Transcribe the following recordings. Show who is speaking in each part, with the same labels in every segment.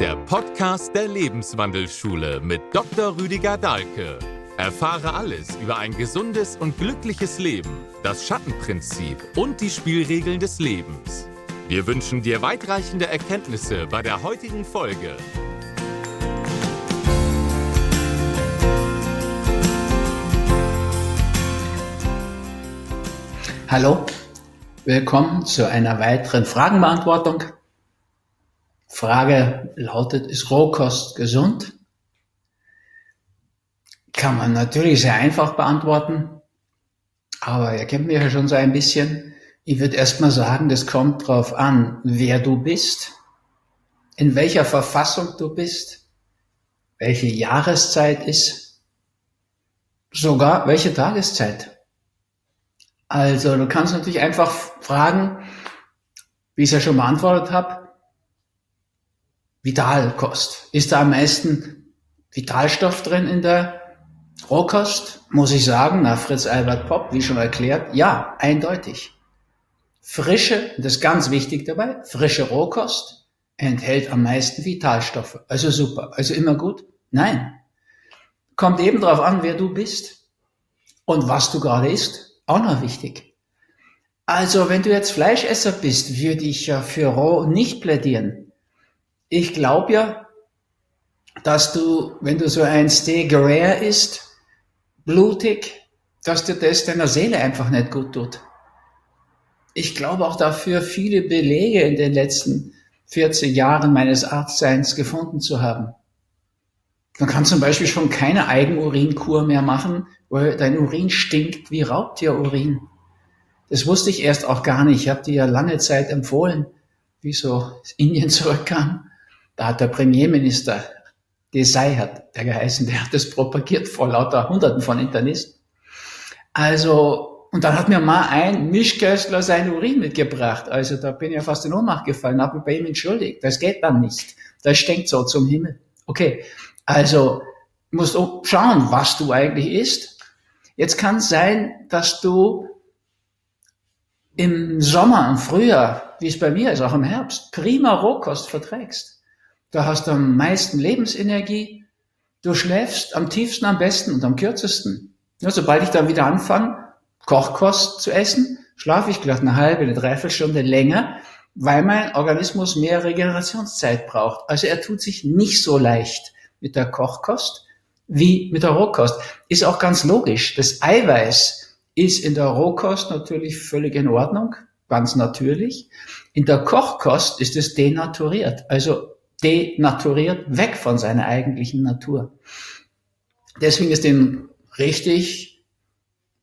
Speaker 1: der Podcast der Lebenswandelschule mit Dr. Rüdiger Dahlke. Erfahre alles über ein gesundes und glückliches Leben, das Schattenprinzip und die Spielregeln des Lebens. Wir wünschen dir weitreichende Erkenntnisse bei der heutigen Folge.
Speaker 2: Hallo, willkommen zu einer weiteren Fragenbeantwortung. Frage lautet, ist Rohkost gesund? Kann man natürlich sehr einfach beantworten, aber ihr kennt mich ja schon so ein bisschen. Ich würde erstmal sagen, das kommt drauf an, wer du bist, in welcher Verfassung du bist, welche Jahreszeit ist, sogar welche Tageszeit. Also du kannst natürlich einfach fragen, wie ich es ja schon beantwortet habe, Vitalkost. Ist da am meisten Vitalstoff drin in der Rohkost? Muss ich sagen, nach Fritz Albert Popp, wie schon erklärt, ja, eindeutig. Frische, das ist ganz wichtig dabei, frische Rohkost enthält am meisten Vitalstoffe. Also super. Also immer gut? Nein. Kommt eben darauf an, wer du bist und was du gerade isst auch noch wichtig. Also, wenn du jetzt Fleischesser bist, würde ich ja für roh nicht plädieren. Ich glaube ja, dass du, wenn du so ein Steak rare isst, blutig, dass dir das deiner Seele einfach nicht gut tut. Ich glaube auch dafür viele Belege in den letzten 40 Jahren meines Arztseins gefunden zu haben. Man kann zum Beispiel schon keine Eigenurinkur mehr machen, weil dein Urin stinkt wie Raubtierurin. Das wusste ich erst auch gar nicht. Ich habe dir ja lange Zeit empfohlen, wie so Indien zurückkam. Da hat der Premierminister Desai hat der geheißen, der hat das propagiert vor lauter Hunderten von Internisten. Also, und dann hat mir mal ein Mischköstler sein Urin mitgebracht. Also da bin ich ja fast in Ohnmacht gefallen, habe mich bei ihm entschuldigt. Das geht dann nicht. Das stinkt so zum Himmel. Okay, also musst du schauen, was du eigentlich isst. Jetzt kann es sein, dass du im Sommer, im Frühjahr, wie es bei mir ist, auch im Herbst, prima Rohkost verträgst. Da hast du am meisten Lebensenergie. Du schläfst am tiefsten, am besten und am kürzesten. Ja, sobald ich dann wieder anfange, Kochkost zu essen, schlafe ich gleich eine halbe, eine Dreiviertelstunde länger, weil mein Organismus mehr Regenerationszeit braucht. Also er tut sich nicht so leicht mit der Kochkost wie mit der Rohkost. Ist auch ganz logisch. Das Eiweiß ist in der Rohkost natürlich völlig in Ordnung, ganz natürlich. In der Kochkost ist es denaturiert, also denaturiert weg von seiner eigentlichen Natur. Deswegen ist den richtig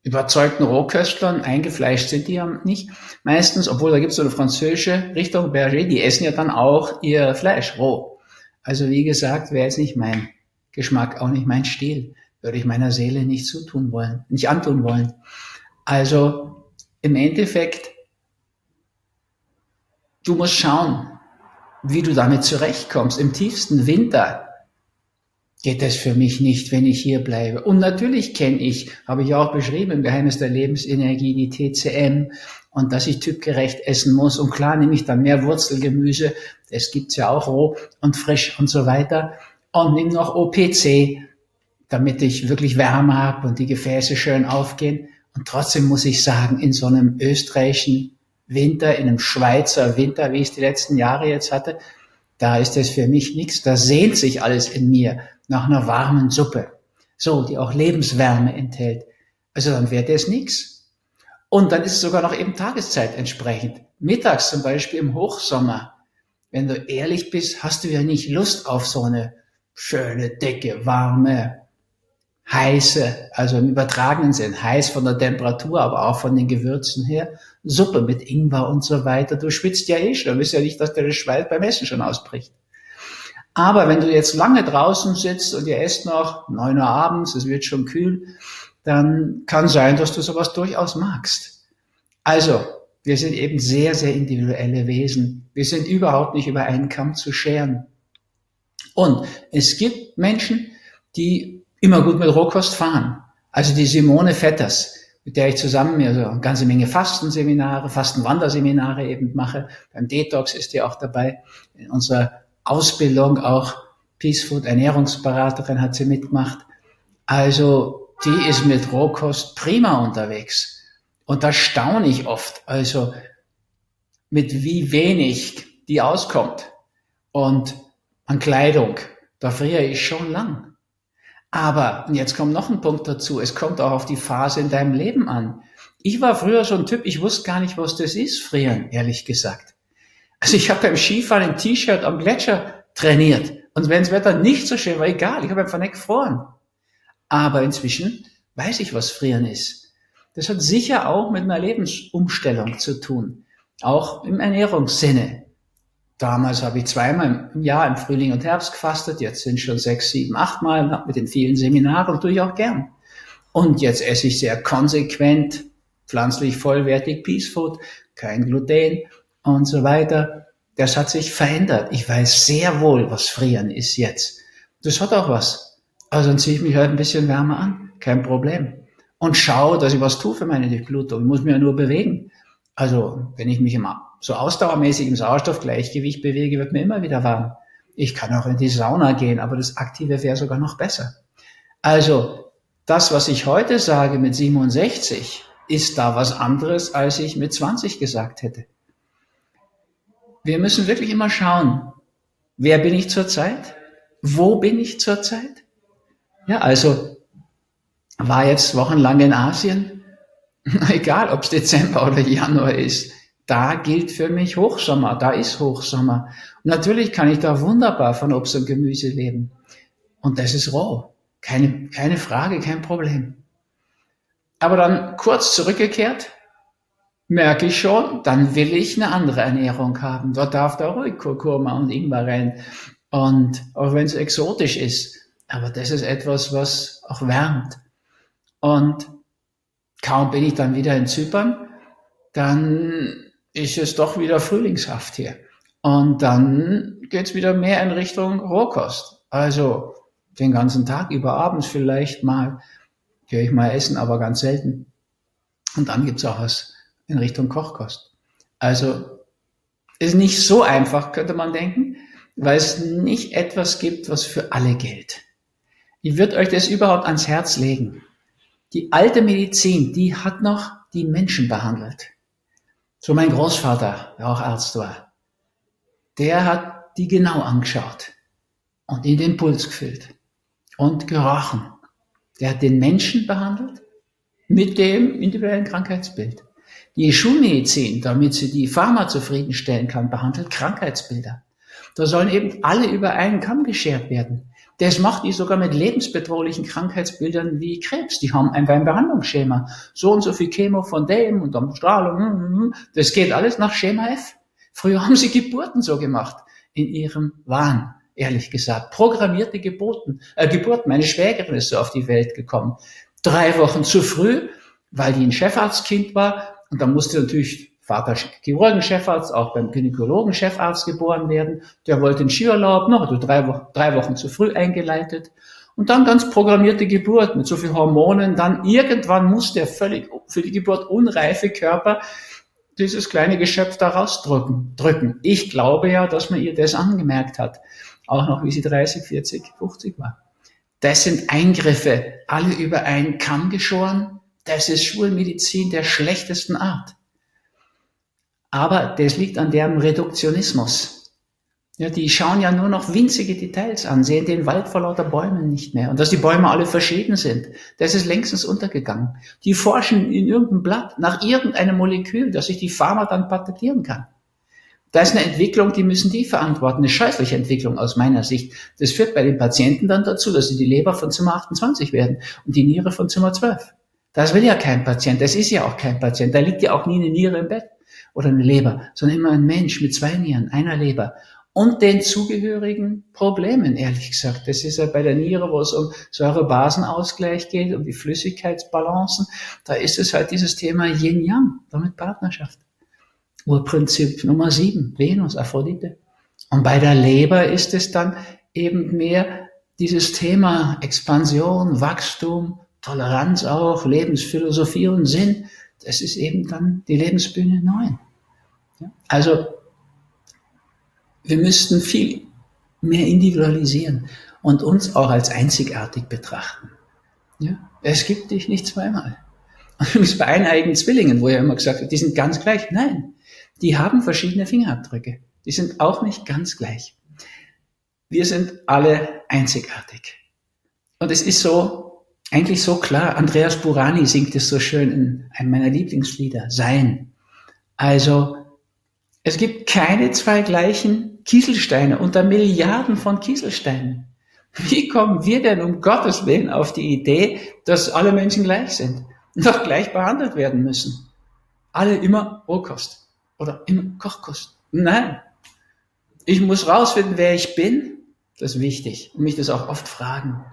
Speaker 2: überzeugten Rohköstlern, eingefleischt sind die ja nicht, meistens, obwohl da gibt es so eine französische Richtung, Berger, die essen ja dann auch ihr Fleisch roh. Also wie gesagt, wäre jetzt nicht mein Geschmack, auch nicht mein Stil, würde ich meiner Seele nicht zutun wollen, nicht antun wollen. Also im Endeffekt, du musst schauen, wie du damit zurechtkommst. Im tiefsten Winter geht es für mich nicht, wenn ich hier bleibe. Und natürlich kenne ich, habe ich auch beschrieben im Geheimnis der Lebensenergie, die TCM und dass ich typgerecht essen muss. Und klar nehme ich dann mehr Wurzelgemüse, das gibt's ja auch roh und frisch und so weiter. Und nehme noch OPC, damit ich wirklich Wärme habe und die Gefäße schön aufgehen. Und trotzdem muss ich sagen, in so einem österreichischen Winter, in einem Schweizer Winter, wie ich es die letzten Jahre jetzt hatte, da ist es für mich nichts. Da sehnt sich alles in mir nach einer warmen Suppe. So, die auch Lebenswärme enthält. Also dann wäre das nichts. Und dann ist es sogar noch eben Tageszeit entsprechend. Mittags zum Beispiel im Hochsommer, wenn du ehrlich bist, hast du ja nicht Lust auf so eine schöne, dicke, warme, heiße, also im übertragenen Sinn, heiß von der Temperatur, aber auch von den Gewürzen her, Suppe mit Ingwer und so weiter. Du schwitzt ja eh schon, du willst ja nicht, dass der Schweiß beim Essen schon ausbricht. Aber wenn du jetzt lange draußen sitzt und ihr esst noch neun Uhr abends, es wird schon kühl, dann kann sein, dass du sowas durchaus magst. Also, wir sind eben sehr, sehr individuelle Wesen. Wir sind überhaupt nicht über einen Kamm zu scheren. Und es gibt Menschen, die immer gut mit Rohkost fahren. Also die Simone Vetters, mit der ich zusammen also eine ganze Menge Fastenseminare, Fastenwanderseminare eben mache. Beim Detox ist die auch dabei in unserer Ausbildung auch Peace Food Ernährungsberaterin hat sie mitgemacht. Also die ist mit Rohkost prima unterwegs. Und da staune ich oft, also mit wie wenig die auskommt. Und an Kleidung, da friere ich schon lang. Aber, und jetzt kommt noch ein Punkt dazu, es kommt auch auf die Phase in deinem Leben an. Ich war früher so ein Typ, ich wusste gar nicht, was das ist, frieren, ehrlich gesagt. Also ich habe beim Skifahren im T-Shirt am Gletscher trainiert. Und wenn das Wetter nicht so schön war, egal, ich habe einfach nicht gefroren. Aber inzwischen weiß ich, was frieren ist. Das hat sicher auch mit einer Lebensumstellung zu tun. Auch im Ernährungssinne. Damals habe ich zweimal im Jahr im Frühling und Herbst gefastet. Jetzt sind schon sechs, sieben, acht Mal mit den vielen Seminaren tue ich auch gern. Und jetzt esse ich sehr konsequent, pflanzlich vollwertig Peace Food, kein Gluten und so weiter. Das hat sich verändert. Ich weiß sehr wohl, was Frieren ist jetzt. Das hat auch was. Also dann ziehe ich mich halt ein bisschen wärmer an. Kein Problem. Und schaue, dass ich was tue für meine Durchblutung. Ich muss mich ja nur bewegen. Also, wenn ich mich immer so ausdauermäßig im Sauerstoffgleichgewicht bewege, wird mir immer wieder warm. Ich kann auch in die Sauna gehen, aber das Aktive wäre sogar noch besser. Also, das, was ich heute sage mit 67, ist da was anderes, als ich mit 20 gesagt hätte. Wir müssen wirklich immer schauen, wer bin ich zurzeit? Wo bin ich zurzeit? Ja, also war jetzt wochenlang in Asien, egal ob es Dezember oder Januar ist, da gilt für mich Hochsommer, da ist Hochsommer. Und natürlich kann ich da wunderbar von Obst und Gemüse leben. Und das ist roh. Keine, keine Frage, kein Problem. Aber dann kurz zurückgekehrt, merke ich schon, dann will ich eine andere Ernährung haben. Dort darf da ruhig Kurkuma und Ingwer rein. Und auch wenn es exotisch ist. Aber das ist etwas, was auch wärmt. Und kaum bin ich dann wieder in Zypern, dann ist es doch wieder frühlingshaft hier. Und dann geht's wieder mehr in Richtung Rohkost. Also den ganzen Tag über abends vielleicht mal, gehe ich mal essen, aber ganz selten. Und dann gibt's auch was in Richtung Kochkost. Also ist nicht so einfach, könnte man denken, weil es nicht etwas gibt, was für alle gilt. Ich würde euch das überhaupt ans Herz legen. Die alte Medizin, die hat noch die Menschen behandelt. So mein Großvater, der auch Arzt war, der hat die genau angeschaut und in den Puls gefühlt und gerochen. Der hat den Menschen behandelt mit dem individuellen Krankheitsbild. Die Schulmedizin, damit sie die Pharma zufriedenstellen kann, behandelt Krankheitsbilder. Da sollen eben alle über einen Kamm geschert werden. Das macht die sogar mit lebensbedrohlichen Krankheitsbildern wie Krebs. Die haben einfach ein Behandlungsschema. So und so viel Chemo von dem und dann Strahlung. Hm, hm, hm. Das geht alles nach Schema F. Früher haben sie Geburten so gemacht. In ihrem Wahn, ehrlich gesagt. Programmierte Geburten. Äh, Geburten. Meine Schwägerin ist so auf die Welt gekommen. Drei Wochen zu früh, weil die ein Chefarztkind war. Und dann musste natürlich Vater Chirurgen-Chefarzt, auch beim Gynäkologen-Chefarzt geboren werden. Der wollte einen Skiurlaub, noch, also drei, Wochen, drei Wochen zu früh eingeleitet. Und dann ganz programmierte Geburt mit so viel Hormonen. Dann irgendwann muss der völlig für die Geburt unreife Körper dieses kleine Geschöpf da rausdrücken. Drücken. Ich glaube ja, dass man ihr das angemerkt hat. Auch noch wie sie 30, 40, 50 war. Das sind Eingriffe, alle über einen Kamm geschoren. Das ist Schulmedizin der schlechtesten Art. Aber das liegt an deren Reduktionismus. Ja, die schauen ja nur noch winzige Details an, sehen den Wald vor lauter Bäumen nicht mehr. Und dass die Bäume alle verschieden sind, das ist längstens untergegangen. Die forschen in irgendeinem Blatt nach irgendeinem Molekül, das sich die Pharma dann patentieren kann. Da ist eine Entwicklung, die müssen die verantworten. Eine scheußliche Entwicklung aus meiner Sicht. Das führt bei den Patienten dann dazu, dass sie die Leber von Zimmer 28 werden und die Niere von Zimmer 12. Das will ja kein Patient. Das ist ja auch kein Patient. Da liegt ja auch nie eine Niere im Bett oder eine Leber, sondern immer ein Mensch mit zwei Nieren, einer Leber und den zugehörigen Problemen, ehrlich gesagt. Das ist ja bei der Niere, wo es um Säurebasenausgleich geht, um die Flüssigkeitsbalancen. Da ist es halt dieses Thema Yin-Yang, damit Partnerschaft. Urprinzip Nummer sieben, Venus, Aphrodite. Und bei der Leber ist es dann eben mehr dieses Thema Expansion, Wachstum, Toleranz auch, Lebensphilosophie und Sinn. Das ist eben dann die Lebensbühne 9. Also wir müssten viel mehr individualisieren und uns auch als einzigartig betrachten. Ja? Es gibt dich nicht zweimal. Übrigens bei eineigen Zwillingen, wo ja immer gesagt wird, die sind ganz gleich. Nein, die haben verschiedene Fingerabdrücke. Die sind auch nicht ganz gleich. Wir sind alle einzigartig. Und es ist so, eigentlich so klar. Andreas Burani singt es so schön in einem meiner Lieblingslieder, Sein. Also, es gibt keine zwei gleichen Kieselsteine unter Milliarden von Kieselsteinen. Wie kommen wir denn um Gottes Willen auf die Idee, dass alle Menschen gleich sind und auch gleich behandelt werden müssen? Alle immer Rohkost oder immer Kochkost. Nein. Ich muss rausfinden, wer ich bin. Das ist wichtig. Und mich das auch oft fragen.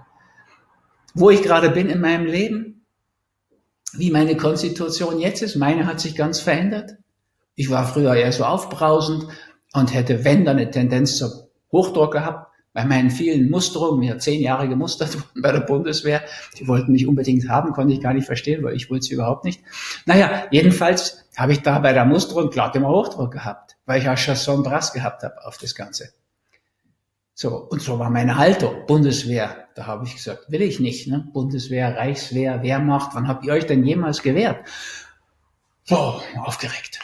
Speaker 2: Wo ich gerade bin in meinem Leben. Wie meine Konstitution jetzt ist. Meine hat sich ganz verändert. Ich war früher eher so aufbrausend und hätte, wenn, dann eine Tendenz zum Hochdruck gehabt bei meinen vielen Musterungen, mir zehn Jahre gemustert wurden bei der Bundeswehr, die wollten mich unbedingt haben, konnte ich gar nicht verstehen, weil ich wollte sie überhaupt nicht. Naja, jedenfalls habe ich da bei der Musterung glatt immer Hochdruck gehabt, weil ich auch Chasson Brass gehabt habe auf das Ganze. So, und so war meine Haltung. Bundeswehr, da habe ich gesagt, will ich nicht. Ne? Bundeswehr, Reichswehr, Wehrmacht, wann habt ihr euch denn jemals gewehrt? So, aufgeregt.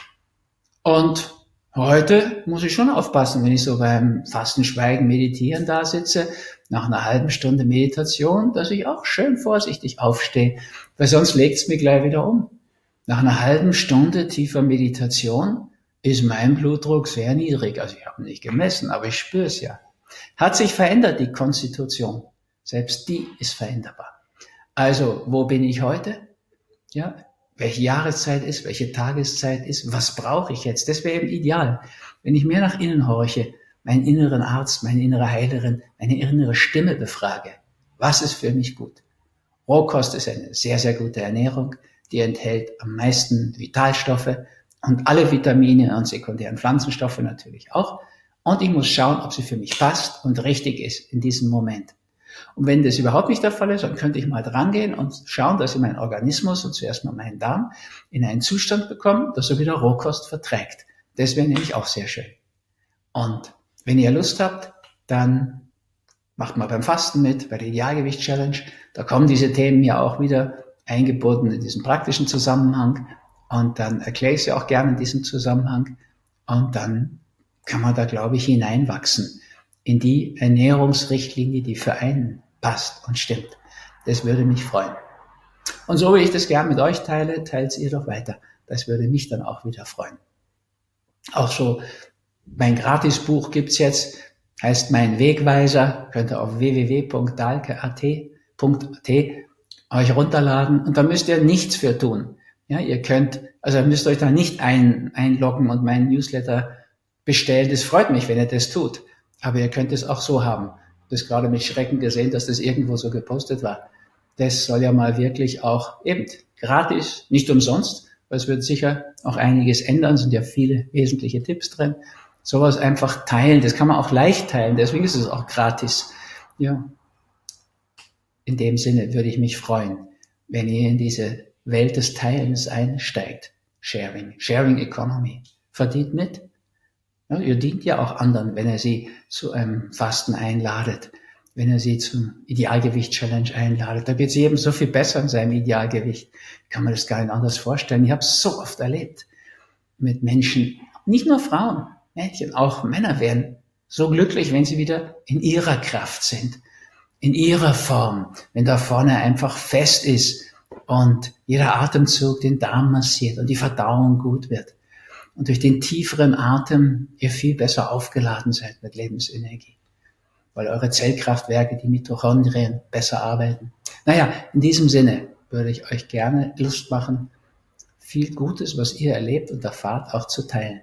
Speaker 2: Und Heute muss ich schon aufpassen, wenn ich so beim Fasten, Schweigen, Meditieren da sitze, nach einer halben Stunde Meditation, dass ich auch schön vorsichtig aufstehe, weil sonst legt es mir gleich wieder um. Nach einer halben Stunde tiefer Meditation ist mein Blutdruck sehr niedrig. Also ich habe ihn nicht gemessen, aber ich spüre es ja. Hat sich verändert, die Konstitution. Selbst die ist veränderbar. Also, wo bin ich heute? Ja, welche Jahreszeit ist, welche Tageszeit ist, was brauche ich jetzt. Das wäre eben ideal. Wenn ich mehr nach innen horche, meinen inneren Arzt, meine innere Heilerin, meine innere Stimme befrage, was ist für mich gut. Rohkost ist eine sehr, sehr gute Ernährung, die enthält am meisten Vitalstoffe und alle Vitamine und sekundären Pflanzenstoffe natürlich auch. Und ich muss schauen, ob sie für mich passt und richtig ist in diesem Moment. Und wenn das überhaupt nicht der Fall ist, dann könnte ich mal drangehen und schauen, dass ich meinen Organismus und zuerst mal meinen Darm in einen Zustand bekomme, dass er wieder Rohkost verträgt. Das wäre nämlich auch sehr schön. Und wenn ihr Lust habt, dann macht mal beim Fasten mit, bei der Idealgewicht-Challenge. Da kommen diese Themen ja auch wieder eingebunden in diesen praktischen Zusammenhang. Und dann erkläre ich sie auch gerne in diesem Zusammenhang. Und dann kann man da, glaube ich, hineinwachsen in die Ernährungsrichtlinie, die für einen passt und stimmt. Das würde mich freuen. Und so wie ich das gern mit euch teile, teilt ihr doch weiter. Das würde mich dann auch wieder freuen. Auch so, mein Gratisbuch gibt's jetzt, heißt Mein Wegweiser, könnt ihr auf www.dalke.at euch runterladen und da müsst ihr nichts für tun. Ja, ihr könnt, also müsst euch da nicht ein, einloggen und meinen Newsletter bestellen. Das freut mich, wenn ihr das tut. Aber ihr könnt es auch so haben. Das gerade mit Schrecken gesehen, dass das irgendwo so gepostet war. Das soll ja mal wirklich auch eben gratis, nicht umsonst, weil es wird sicher auch einiges ändern, sind ja viele wesentliche Tipps drin. Sowas einfach teilen, das kann man auch leicht teilen, deswegen ist es auch gratis. Ja. In dem Sinne würde ich mich freuen, wenn ihr in diese Welt des Teilens einsteigt. Sharing, Sharing Economy. Verdient mit. Ja, ihr dient ja auch anderen, wenn er sie zu einem Fasten einladet, wenn er sie zum Idealgewicht-Challenge einladet. Da geht es jedem so viel besser in seinem Idealgewicht. Kann man das gar nicht anders vorstellen. Ich habe es so oft erlebt mit Menschen, nicht nur Frauen, Mädchen, auch Männer werden so glücklich, wenn sie wieder in ihrer Kraft sind, in ihrer Form, wenn da vorne einfach fest ist und jeder Atemzug den Darm massiert und die Verdauung gut wird und durch den tieferen Atem ihr viel besser aufgeladen seid mit Lebensenergie, weil eure Zellkraftwerke, die Mitochondrien, besser arbeiten. Naja, in diesem Sinne würde ich euch gerne Lust machen, viel Gutes, was ihr erlebt und erfahrt, auch zu teilen.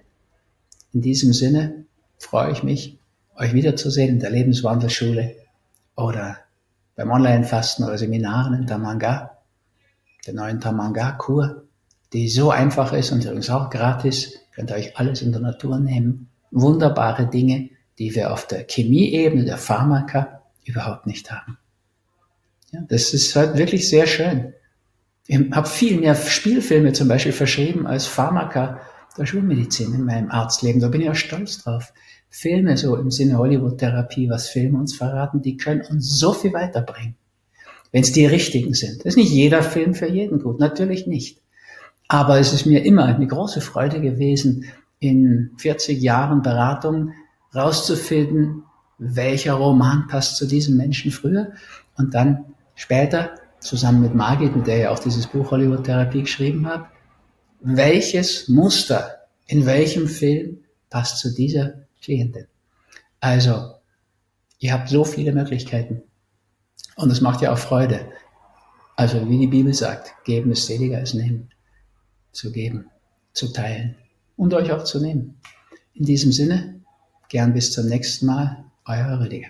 Speaker 2: In diesem Sinne freue ich mich, euch wiederzusehen in der Lebenswandelschule oder beim Online-Fasten oder Seminaren in Tamanga, der neuen Tamanga-Kur die so einfach ist und übrigens auch gratis. Könnt ihr euch alles in der Natur nehmen. Wunderbare Dinge, die wir auf der Chemieebene der Pharmaka überhaupt nicht haben. Ja, das ist halt wirklich sehr schön. Ich habe viel mehr Spielfilme zum Beispiel verschrieben als Pharmaka der Schulmedizin in meinem Arztleben. Da bin ich auch stolz drauf. Filme, so im Sinne Hollywood-Therapie, was Filme uns verraten, die können uns so viel weiterbringen, wenn es die richtigen sind. Das ist nicht jeder Film für jeden gut, natürlich nicht. Aber es ist mir immer eine große Freude gewesen, in 40 Jahren Beratung rauszufinden, welcher Roman passt zu diesem Menschen früher und dann später zusammen mit Margit, mit der ja auch dieses Buch Hollywood Therapie geschrieben habe, welches Muster in welchem Film passt zu dieser Klientin. Also, ihr habt so viele Möglichkeiten und es macht ja auch Freude. Also, wie die Bibel sagt, geben ist seliger als nehmen. Zu geben, zu teilen und euch auch zu nehmen. In diesem Sinne, gern bis zum nächsten Mal, euer Rüdiger.